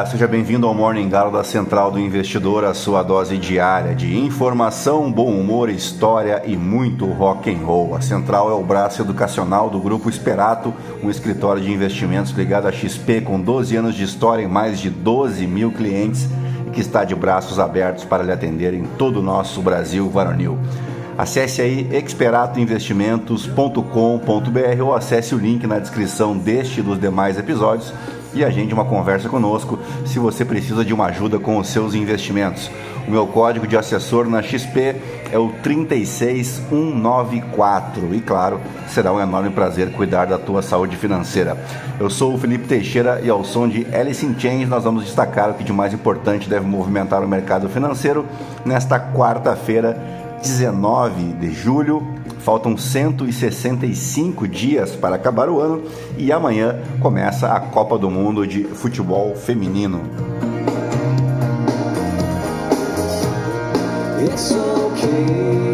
dia, seja bem-vindo ao Morning Galo da Central do Investidor, a sua dose diária de informação, bom humor, história e muito rock and roll. A Central é o braço educacional do Grupo Esperato, um escritório de investimentos ligado à XP com 12 anos de história e mais de 12 mil clientes e que está de braços abertos para lhe atender em todo o nosso Brasil varonil. Acesse aí experatoinvestimentos.com.br ou acesse o link na descrição deste e dos demais episódios e agende uma conversa conosco se você precisa de uma ajuda com os seus investimentos. O meu código de assessor na XP é o 36194 e claro, será um enorme prazer cuidar da tua saúde financeira. Eu sou o Felipe Teixeira e ao som de Alice in Chains nós vamos destacar o que de mais importante deve movimentar o mercado financeiro nesta quarta-feira, 19 de julho Faltam 165 dias para acabar o ano e amanhã começa a Copa do Mundo de Futebol Feminino. It's okay.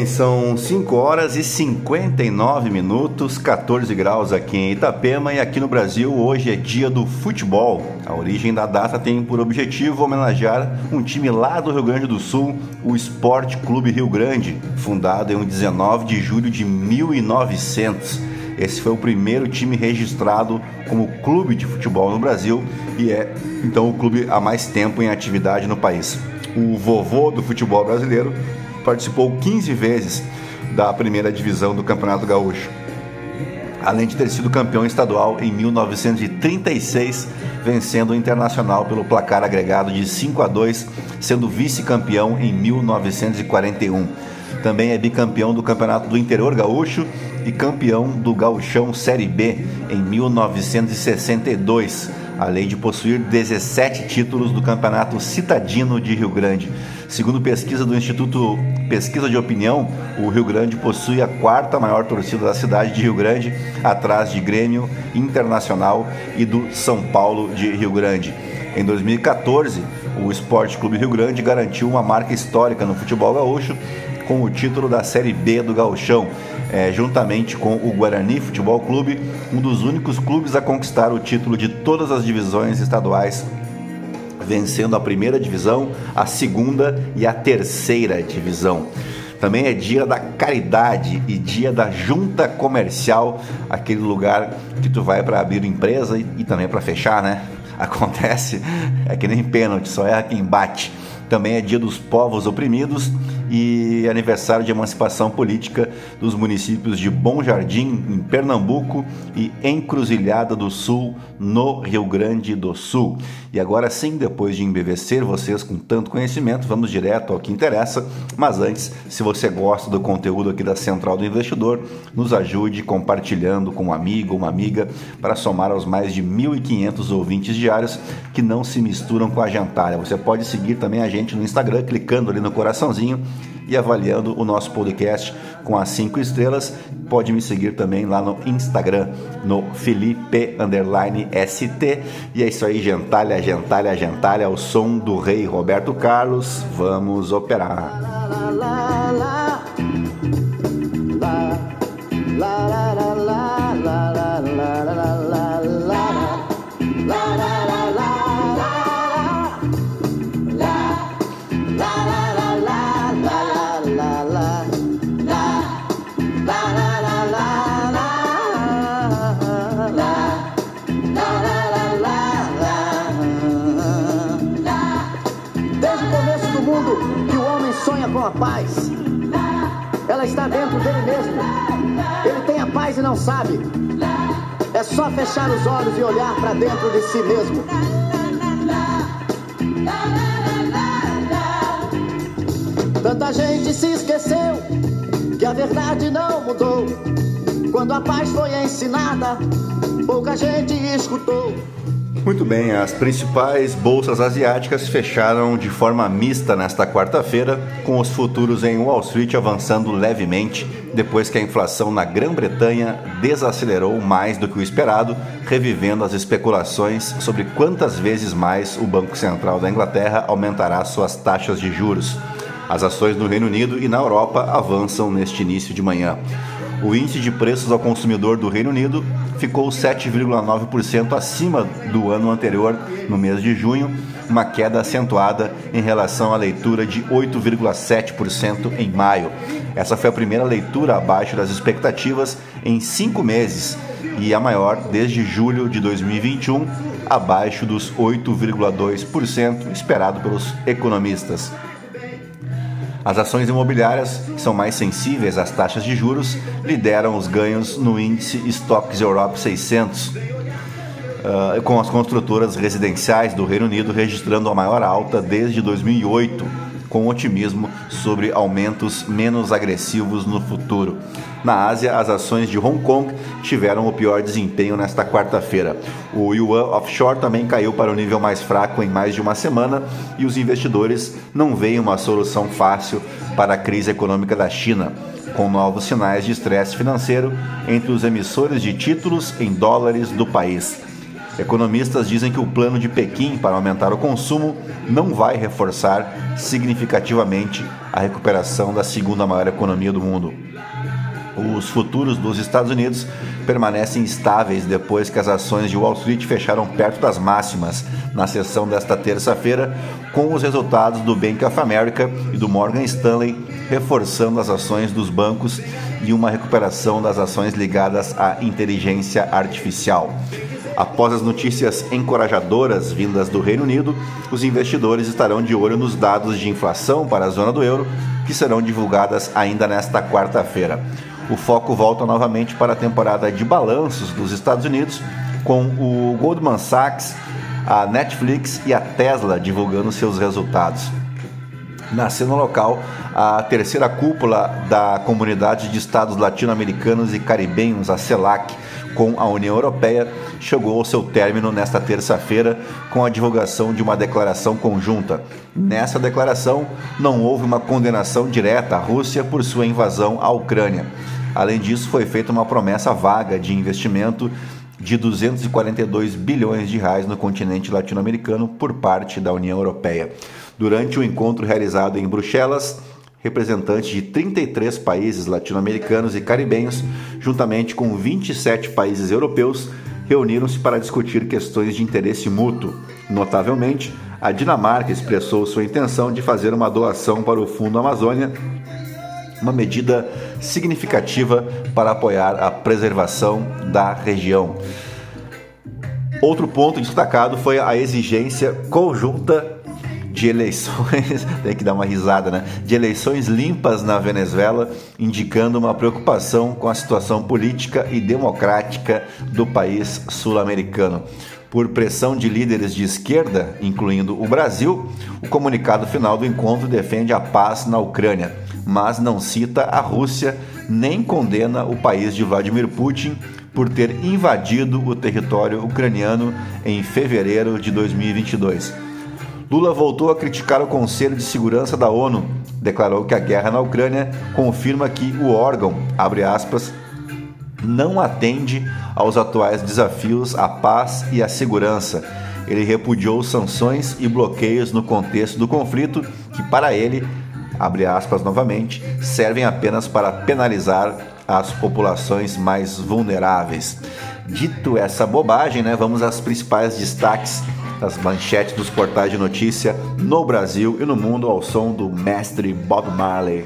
Bem, são 5 horas e 59 minutos, 14 graus aqui em Itapema e aqui no Brasil hoje é dia do futebol. A origem da data tem por objetivo homenagear um time lá do Rio Grande do Sul, o Esporte Clube Rio Grande, fundado em 19 de julho de 1900. Esse foi o primeiro time registrado como clube de futebol no Brasil e é então o clube há mais tempo em atividade no país. O vovô do futebol brasileiro participou 15 vezes da primeira divisão do Campeonato Gaúcho, além de ter sido campeão estadual em 1936, vencendo o Internacional pelo placar agregado de 5 a 2, sendo vice-campeão em 1941. Também é bicampeão do Campeonato do Interior Gaúcho e campeão do Gauchão Série B em 1962 além de possuir 17 títulos do Campeonato Citadino de Rio Grande. Segundo pesquisa do Instituto Pesquisa de Opinião, o Rio Grande possui a quarta maior torcida da cidade de Rio Grande, atrás de Grêmio Internacional e do São Paulo de Rio Grande. Em 2014, o Esporte Clube Rio Grande garantiu uma marca histórica no futebol gaúcho com o título da Série B do Gauchão, é, juntamente com o Guarani Futebol Clube, um dos únicos clubes a conquistar o título de todas as divisões estaduais, vencendo a primeira divisão, a segunda e a terceira divisão. Também é dia da caridade e dia da junta comercial, aquele lugar que tu vai para abrir empresa e, e também para fechar, né? Acontece, é que nem pênalti, só é quem bate. Também é dia dos povos oprimidos e aniversário de emancipação política dos municípios de Bom Jardim, em Pernambuco, e Encruzilhada do Sul, no Rio Grande do Sul. E agora sim, depois de embevecer vocês com tanto conhecimento, vamos direto ao que interessa. Mas antes, se você gosta do conteúdo aqui da Central do Investidor, nos ajude compartilhando com um amigo ou uma amiga para somar aos mais de 1.500 ouvintes diários que não se misturam com a jantada. Você pode seguir também a gente no Instagram, clicando ali no coraçãozinho e avaliando o nosso podcast com as cinco estrelas. Pode me seguir também lá no Instagram, no Felipe ST. E é isso aí, gentalha, gentalha, gentalha, o som do rei Roberto Carlos. Vamos operar. La, sabe. É só fechar os olhos e olhar para dentro de si mesmo. Tanta gente se esqueceu que a verdade não mudou. Quando a paz foi ensinada, pouca gente escutou. Muito bem, as principais bolsas asiáticas fecharam de forma mista nesta quarta-feira, com os futuros em Wall Street avançando levemente depois que a inflação na Grã-Bretanha desacelerou mais do que o esperado, revivendo as especulações sobre quantas vezes mais o Banco Central da Inglaterra aumentará suas taxas de juros. As ações no Reino Unido e na Europa avançam neste início de manhã. O índice de preços ao consumidor do Reino Unido ficou 7,9% acima do ano anterior, no mês de junho, uma queda acentuada em relação à leitura de 8,7% em maio. Essa foi a primeira leitura abaixo das expectativas em cinco meses e a maior desde julho de 2021, abaixo dos 8,2% esperado pelos economistas. As ações imobiliárias, são mais sensíveis às taxas de juros, lideram os ganhos no índice Stocks Europe 600, uh, ah, com as construtoras residenciais do Reino Unido registrando a maior alta desde 2008 com otimismo sobre aumentos menos agressivos no futuro. Na Ásia, as ações de Hong Kong tiveram o pior desempenho nesta quarta-feira. O yuan offshore também caiu para o nível mais fraco em mais de uma semana e os investidores não veem uma solução fácil para a crise econômica da China, com novos sinais de estresse financeiro entre os emissores de títulos em dólares do país. Economistas dizem que o plano de Pequim para aumentar o consumo não vai reforçar significativamente a recuperação da segunda maior economia do mundo. Os futuros dos Estados Unidos permanecem estáveis depois que as ações de Wall Street fecharam perto das máximas na sessão desta terça-feira, com os resultados do Bank of America e do Morgan Stanley reforçando as ações dos bancos e uma recuperação das ações ligadas à inteligência artificial. Após as notícias encorajadoras vindas do Reino Unido, os investidores estarão de olho nos dados de inflação para a zona do euro, que serão divulgadas ainda nesta quarta-feira. O foco volta novamente para a temporada de balanços dos Estados Unidos, com o Goldman Sachs, a Netflix e a Tesla divulgando seus resultados. Na cena local, a terceira cúpula da Comunidade de Estados Latino-Americanos e Caribenhos, a CELAC, com a União Europeia chegou ao seu término nesta terça-feira com a divulgação de uma declaração conjunta. Nessa declaração, não houve uma condenação direta à Rússia por sua invasão à Ucrânia. Além disso, foi feita uma promessa vaga de investimento de 242 bilhões de reais no continente latino-americano por parte da União Europeia. Durante o encontro realizado em Bruxelas, representantes de 33 países latino-americanos e caribenhos, juntamente com 27 países europeus, reuniram-se para discutir questões de interesse mútuo. Notavelmente, a Dinamarca expressou sua intenção de fazer uma doação para o Fundo Amazônia, uma medida significativa para apoiar a preservação da região. Outro ponto destacado foi a exigência conjunta de eleições, tem que dar uma risada, né? De eleições limpas na Venezuela, indicando uma preocupação com a situação política e democrática do país sul-americano. Por pressão de líderes de esquerda, incluindo o Brasil, o comunicado final do encontro defende a paz na Ucrânia, mas não cita a Rússia nem condena o país de Vladimir Putin por ter invadido o território ucraniano em fevereiro de 2022. Lula voltou a criticar o Conselho de Segurança da ONU. Declarou que a guerra na Ucrânia confirma que o órgão, abre aspas, não atende aos atuais desafios à paz e à segurança. Ele repudiou sanções e bloqueios no contexto do conflito, que para ele, abre aspas novamente, servem apenas para penalizar as populações mais vulneráveis. Dito essa bobagem, né, vamos às principais destaques das manchetes dos portais de notícia no Brasil e no mundo ao som do mestre Bob Marley.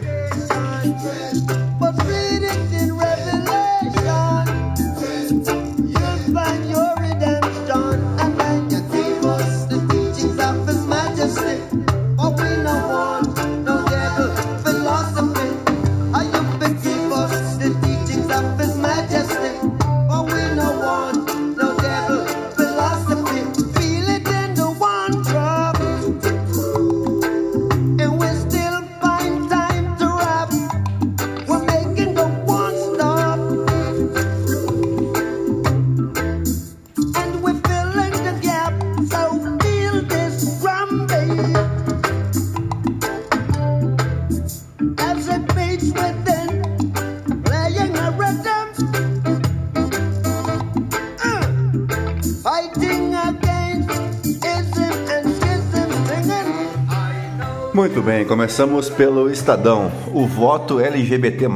Começamos pelo Estadão. O voto LGBT+,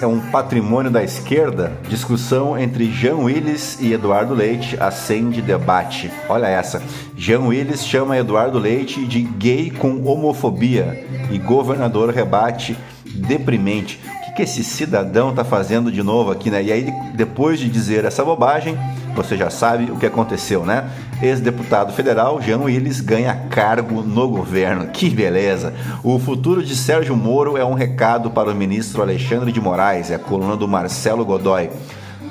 é um patrimônio da esquerda? Discussão entre Jean Willis e Eduardo Leite acende debate. Olha essa. Jean Willis chama Eduardo Leite de gay com homofobia e governador rebate deprimente. Que esse cidadão está fazendo de novo aqui, né? E aí, depois de dizer essa bobagem, você já sabe o que aconteceu, né? Ex-deputado federal Jean Willis ganha cargo no governo. Que beleza! O futuro de Sérgio Moro é um recado para o ministro Alexandre de Moraes, é a coluna do Marcelo Godoy.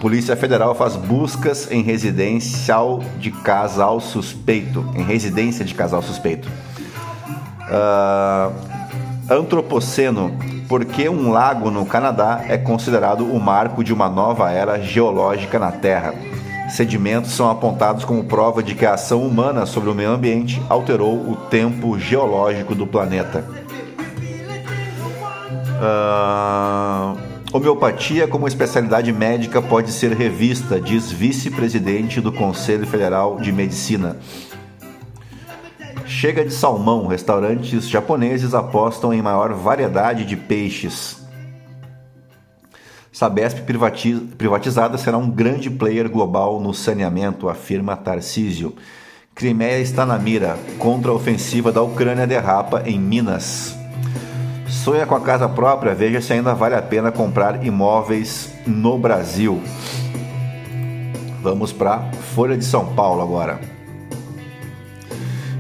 Polícia Federal faz buscas em residencial de casal suspeito. Em residência de casal suspeito. Uh, antropoceno. Por que um lago no Canadá é considerado o marco de uma nova era geológica na Terra? Sedimentos são apontados como prova de que a ação humana sobre o meio ambiente alterou o tempo geológico do planeta. Uh, homeopatia como especialidade médica pode ser revista, diz vice-presidente do Conselho Federal de Medicina. Chega de salmão, restaurantes japoneses apostam em maior variedade de peixes. Sabesp privatizada será um grande player global no saneamento, afirma Tarcísio. Crimeia está na mira. Contra-ofensiva da Ucrânia derrapa em Minas. Sonha com a casa própria? Veja se ainda vale a pena comprar imóveis no Brasil. Vamos para Folha de São Paulo agora.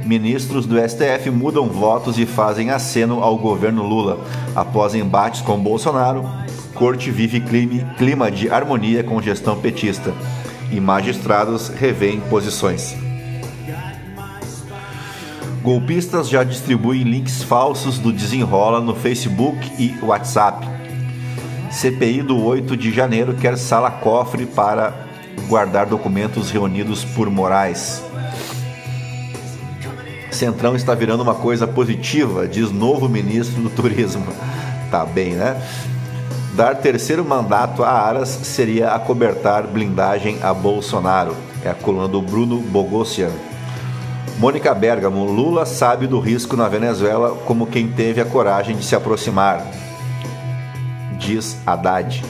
Ministros do STF mudam votos e fazem aceno ao governo Lula. Após embates com Bolsonaro, corte vive clima de harmonia com gestão petista e magistrados revêem posições. Golpistas já distribuem links falsos do Desenrola no Facebook e WhatsApp. CPI do 8 de janeiro quer sala-cofre para guardar documentos reunidos por Moraes. Centrão está virando uma coisa positiva, diz novo ministro do Turismo. Tá bem, né? Dar terceiro mandato a Aras seria acobertar blindagem a Bolsonaro. É a coluna do Bruno Bogossian. Mônica Bergamo, Lula sabe do risco na Venezuela como quem teve a coragem de se aproximar. Diz Haddad.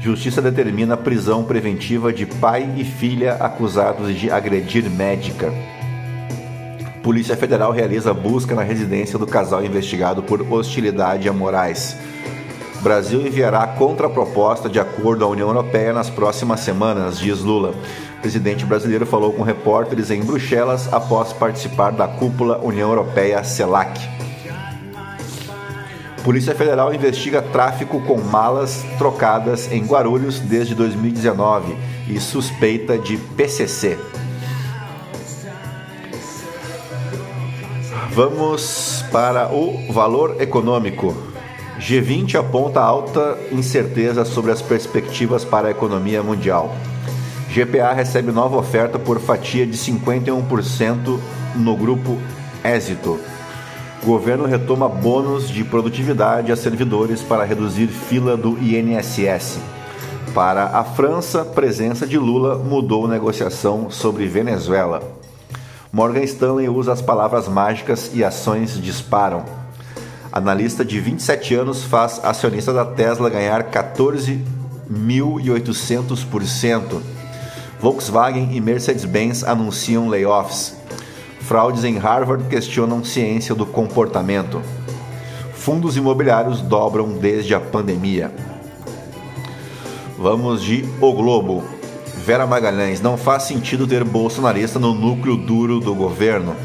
Justiça determina prisão preventiva de pai e filha acusados de agredir médica. Polícia Federal realiza busca na residência do casal investigado por hostilidade a Moraes. Brasil enviará contraproposta de acordo à União Europeia nas próximas semanas, diz Lula. O presidente brasileiro falou com repórteres em Bruxelas após participar da cúpula União Europeia-CELAC. Polícia Federal investiga tráfico com malas trocadas em Guarulhos desde 2019 e suspeita de PCC. Vamos para o valor econômico. G20 aponta alta incerteza sobre as perspectivas para a economia mundial. GPA recebe nova oferta por fatia de 51% no grupo Êxito. Governo retoma bônus de produtividade a servidores para reduzir fila do INSS. Para a França, presença de Lula mudou negociação sobre Venezuela. Morgan Stanley usa as palavras mágicas e ações disparam. Analista de 27 anos faz acionista da Tesla ganhar 14.800%. Volkswagen e Mercedes-Benz anunciam layoffs. Fraudes em Harvard questionam ciência do comportamento. Fundos imobiliários dobram desde a pandemia. Vamos de O Globo. Vera Magalhães, não faz sentido ter bolsonarista no núcleo duro do governo.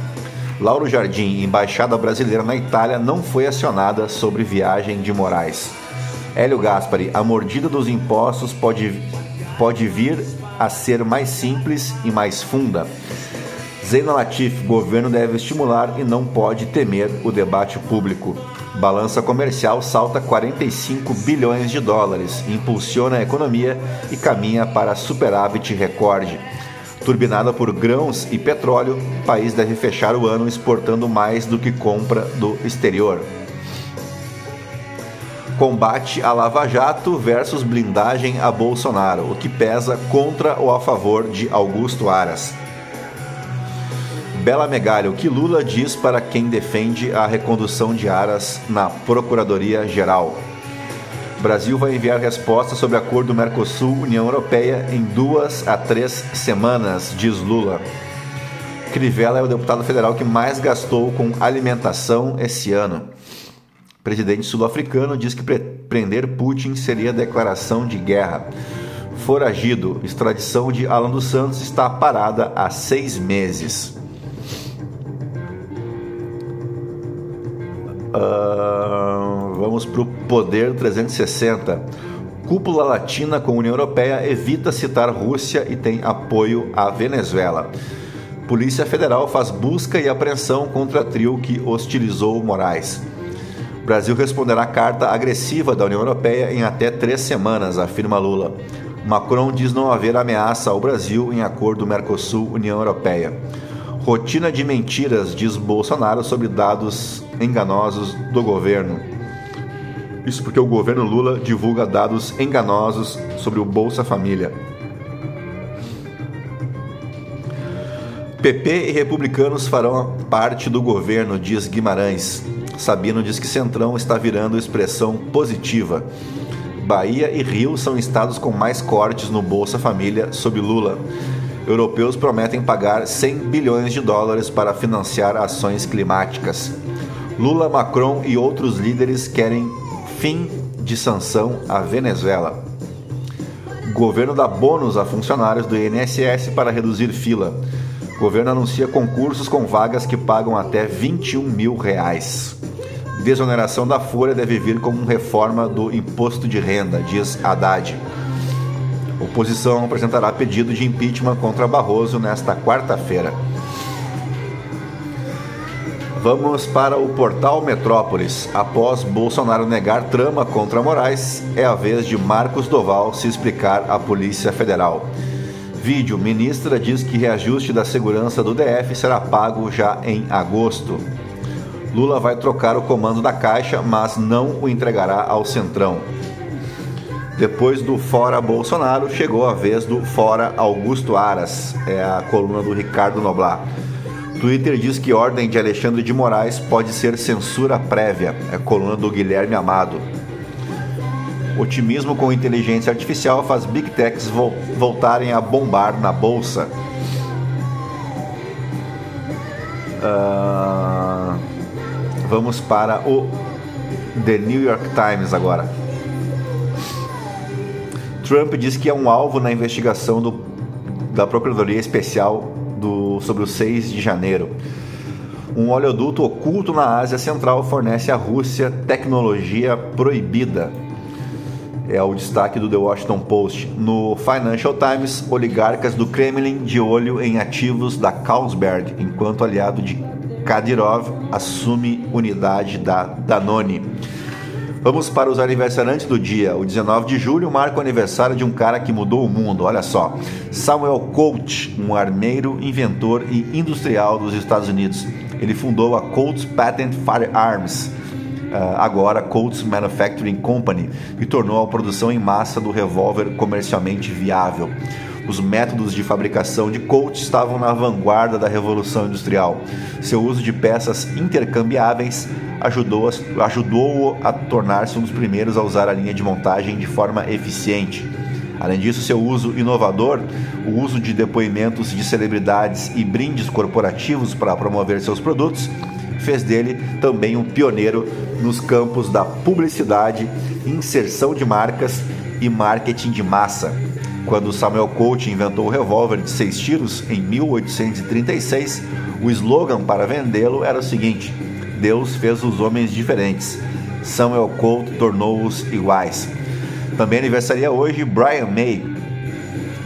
Lauro Jardim, embaixada brasileira na Itália, não foi acionada sobre viagem de Moraes. Hélio Gaspari, a mordida dos impostos pode, pode vir a ser mais simples e mais funda. Zena Latif, governo deve estimular e não pode temer o debate público. Balança comercial salta 45 bilhões de dólares, impulsiona a economia e caminha para superávit recorde. Turbinada por grãos e petróleo, o país deve fechar o ano exportando mais do que compra do exterior. Combate a Lava Jato versus blindagem a Bolsonaro, o que pesa contra ou a favor de Augusto Aras. Bela Megalha, o que Lula diz para quem defende a recondução de Aras na Procuradoria-Geral. Brasil vai enviar resposta sobre acordo Mercosul-União Europeia em duas a três semanas, diz Lula. Crivella é o deputado federal que mais gastou com alimentação esse ano. O presidente sul-africano diz que prender Putin seria declaração de guerra. Foragido, extradição de Alan dos Santos está parada há seis meses. Vamos para o Poder 360. Cúpula Latina com União Europeia evita citar Rússia e tem apoio à Venezuela. Polícia Federal faz busca e apreensão contra trio que hostilizou Moraes. Brasil responderá carta agressiva da União Europeia em até três semanas, afirma Lula. Macron diz não haver ameaça ao Brasil em acordo Mercosul-União Europeia. Rotina de mentiras, diz Bolsonaro sobre dados enganosos do governo. Isso porque o governo Lula divulga dados enganosos sobre o Bolsa Família. PP e republicanos farão parte do governo, diz Guimarães. Sabino diz que Centrão está virando expressão positiva. Bahia e Rio são estados com mais cortes no Bolsa Família sob Lula. Europeus prometem pagar 100 bilhões de dólares para financiar ações climáticas. Lula, Macron e outros líderes querem fim de sanção à Venezuela. Governo dá bônus a funcionários do INSS para reduzir fila. Governo anuncia concursos com vagas que pagam até 21 mil reais. Desoneração da folha deve vir como reforma do imposto de renda, diz Haddad. Oposição apresentará pedido de impeachment contra Barroso nesta quarta-feira. Vamos para o portal Metrópolis. Após Bolsonaro negar trama contra Moraes, é a vez de Marcos Doval se explicar à Polícia Federal. Vídeo: Ministra diz que reajuste da segurança do DF será pago já em agosto. Lula vai trocar o comando da Caixa, mas não o entregará ao Centrão. Depois do Fora Bolsonaro, chegou a vez do Fora Augusto Aras. É a coluna do Ricardo Noblar. Twitter diz que ordem de Alexandre de Moraes pode ser censura prévia. É a coluna do Guilherme Amado. Otimismo com inteligência artificial faz Big Techs voltarem a bombar na bolsa. Uh, vamos para o The New York Times agora. Trump diz que é um alvo na investigação do, da Procuradoria Especial do, sobre o 6 de janeiro. Um oleoduto oculto na Ásia Central fornece à Rússia tecnologia proibida é o destaque do The Washington Post. No Financial Times, oligarcas do Kremlin de olho em ativos da Carlsberg, enquanto aliado de Kadyrov assume unidade da Danone. Vamos para os aniversariantes do dia. O 19 de julho marca o aniversário de um cara que mudou o mundo. Olha só. Samuel Colt, um armeiro, inventor e industrial dos Estados Unidos. Ele fundou a Colt's Patent Firearms, uh, agora Colts Manufacturing Company, e tornou a produção em massa do revólver comercialmente viável. Os métodos de fabricação de Colt estavam na vanguarda da Revolução Industrial. Seu uso de peças intercambiáveis ajudou-o ajudou a tornar-se um dos primeiros a usar a linha de montagem de forma eficiente. Além disso, seu uso inovador, o uso de depoimentos de celebridades e brindes corporativos para promover seus produtos, fez dele também um pioneiro nos campos da publicidade, inserção de marcas e marketing de massa. Quando Samuel Colt inventou o revólver de seis tiros em 1836, o slogan para vendê-lo era o seguinte: Deus fez os homens diferentes. Samuel Colt tornou-os iguais. Também aniversaria hoje Brian May,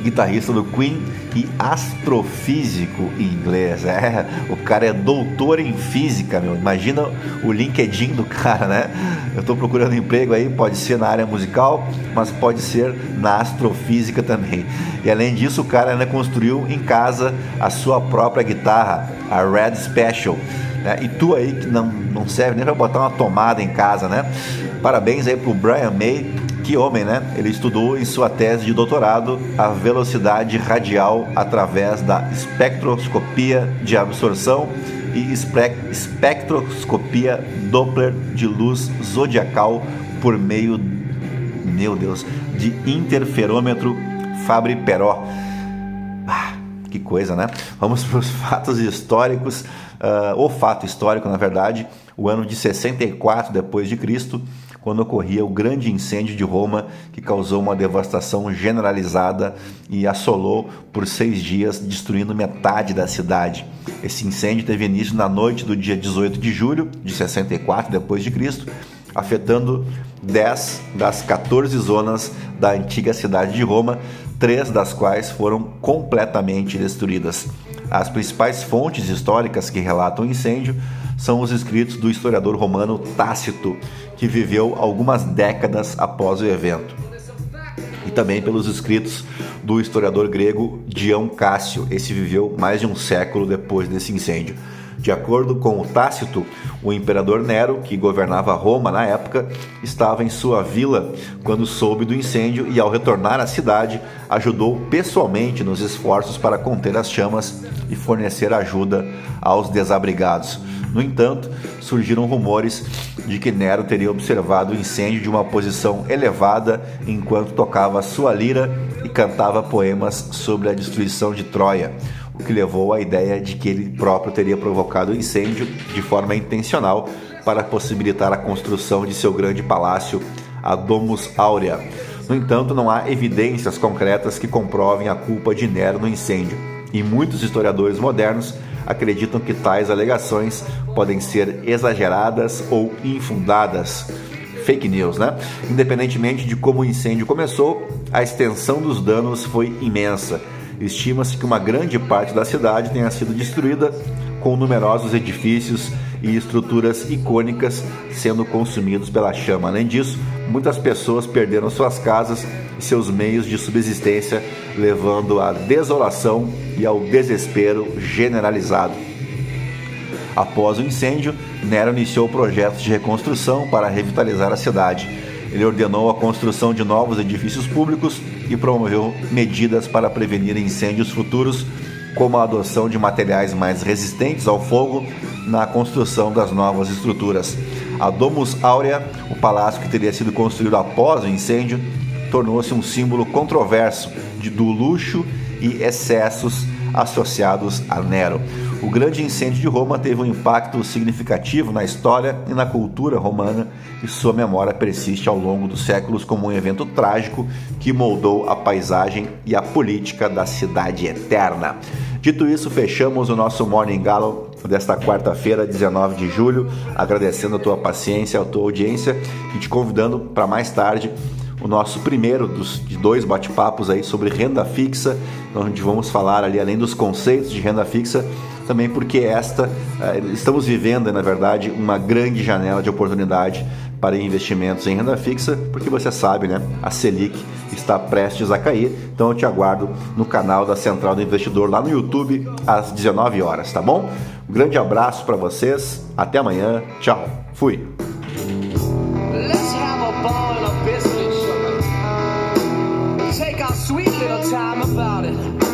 guitarrista do Queen e astrofísico em inglês. É, o cara é doutor em física, meu. Imagina o LinkedIn do cara, né? Eu estou procurando emprego aí, pode ser na área musical, mas pode ser na astrofísica também. E além disso, o cara ainda construiu em casa a sua própria guitarra, a Red Special. Né? E tu aí que não, não serve nem para botar uma tomada em casa, né? Parabéns aí pro Brian May Que homem, né? Ele estudou em sua tese de doutorado a velocidade radial através da espectroscopia de absorção e espectroscopia Doppler de luz zodiacal por meio, meu Deus, de interferômetro Fabry-Perot. Ah, que coisa, né? Vamos para os fatos históricos. Uh, o fato histórico, na verdade, o ano de 64 depois de Cristo, quando ocorria o grande incêndio de Roma que causou uma devastação generalizada e assolou por seis dias, destruindo metade da cidade. Esse incêndio teve início na noite do dia 18 de julho de 64 depois de Cristo, afetando 10 das 14 zonas da antiga cidade de Roma, três das quais foram completamente destruídas. As principais fontes históricas que relatam o incêndio são os escritos do historiador romano Tácito, que viveu algumas décadas após o evento, e também pelos escritos do historiador grego Dião Cássio, esse viveu mais de um século depois desse incêndio. De acordo com o Tácito, o imperador Nero, que governava Roma na época, estava em sua vila quando soube do incêndio e, ao retornar à cidade, ajudou pessoalmente nos esforços para conter as chamas e fornecer ajuda aos desabrigados. No entanto, surgiram rumores de que Nero teria observado o incêndio de uma posição elevada enquanto tocava sua lira e cantava poemas sobre a destruição de Troia, o que levou à ideia de que ele próprio teria provocado o incêndio de forma intencional para possibilitar a construção de seu grande palácio, a Domus Aurea. No entanto, não há evidências concretas que comprovem a culpa de Nero no incêndio, e muitos historiadores modernos acreditam que tais alegações podem ser exageradas ou infundadas. Fake news, né? Independentemente de como o incêndio começou, a extensão dos danos foi imensa. Estima-se que uma grande parte da cidade tenha sido destruída, com numerosos edifícios e estruturas icônicas sendo consumidos pela chama. Além disso, muitas pessoas perderam suas casas e seus meios de subsistência, levando à desolação e ao desespero generalizado. Após o incêndio, Nero iniciou projetos de reconstrução para revitalizar a cidade. Ele ordenou a construção de novos edifícios públicos e promoveu medidas para prevenir incêndios futuros, como a adoção de materiais mais resistentes ao fogo na construção das novas estruturas. A Domus Aurea, o palácio que teria sido construído após o incêndio, tornou-se um símbolo controverso de, do luxo e excessos associados a Nero. O grande incêndio de Roma teve um impacto significativo na história e na cultura romana e sua memória persiste ao longo dos séculos como um evento trágico que moldou a paisagem e a política da cidade eterna. Dito isso, fechamos o nosso Morning Galo desta quarta-feira, 19 de julho, agradecendo a tua paciência, a tua audiência e te convidando para mais tarde o nosso primeiro dos, de dois bate-papos aí sobre renda fixa, onde vamos falar ali além dos conceitos de renda fixa, também porque esta eh, estamos vivendo, na verdade, uma grande janela de oportunidade para investimentos em renda fixa, porque você sabe, né? A Selic está prestes a cair. Então eu te aguardo no canal da Central do Investidor lá no YouTube às 19 horas, tá bom? Um grande abraço para vocês. Até amanhã. Tchau. Fui. Time about it.